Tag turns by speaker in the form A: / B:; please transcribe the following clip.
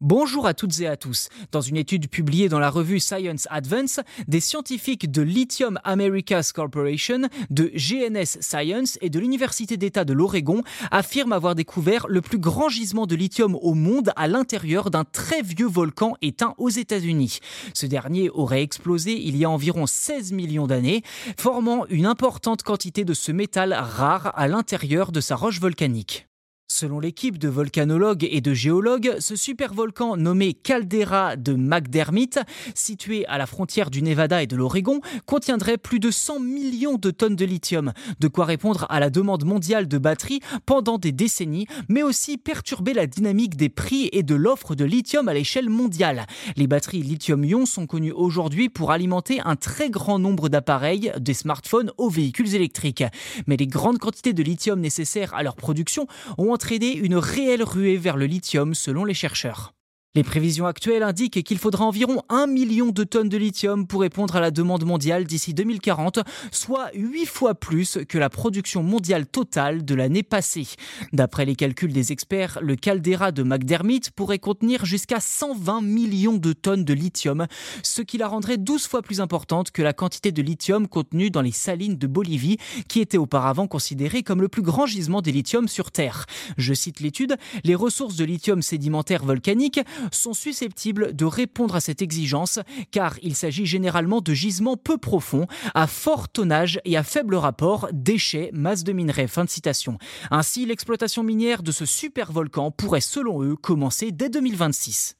A: Bonjour à toutes et à tous. Dans une étude publiée dans la revue Science Advance, des scientifiques de Lithium Americas Corporation, de GNS Science et de l'Université d'État de l'Oregon affirment avoir découvert le plus grand gisement de lithium au monde à l'intérieur d'un très vieux volcan éteint aux États-Unis. Ce dernier aurait explosé il y a environ 16 millions d'années, formant une importante quantité de ce métal rare à l'intérieur de sa roche volcanique. Selon l'équipe de volcanologues et de géologues, ce supervolcan nommé Caldera de McDermott, situé à la frontière du Nevada et de l'Oregon, contiendrait plus de 100 millions de tonnes de lithium, de quoi répondre à la demande mondiale de batteries pendant des décennies, mais aussi perturber la dynamique des prix et de l'offre de lithium à l'échelle mondiale. Les batteries lithium-ion sont connues aujourd'hui pour alimenter un très grand nombre d'appareils, des smartphones aux véhicules électriques. Mais les grandes quantités de lithium nécessaires à leur production ont entraîner une réelle ruée vers le lithium selon les chercheurs. Les prévisions actuelles indiquent qu'il faudra environ 1 million de tonnes de lithium pour répondre à la demande mondiale d'ici 2040, soit 8 fois plus que la production mondiale totale de l'année passée. D'après les calculs des experts, le caldeira de McDermott pourrait contenir jusqu'à 120 millions de tonnes de lithium, ce qui la rendrait 12 fois plus importante que la quantité de lithium contenue dans les salines de Bolivie, qui était auparavant considérée comme le plus grand gisement de lithium sur Terre. Je cite l'étude, les ressources de lithium sédimentaire volcanique sont susceptibles de répondre à cette exigence car il s'agit généralement de gisements peu profonds, à fort tonnage et à faible rapport déchets-masse de minerais. Fin de citation. Ainsi, l'exploitation minière de ce super volcan pourrait selon eux commencer dès 2026.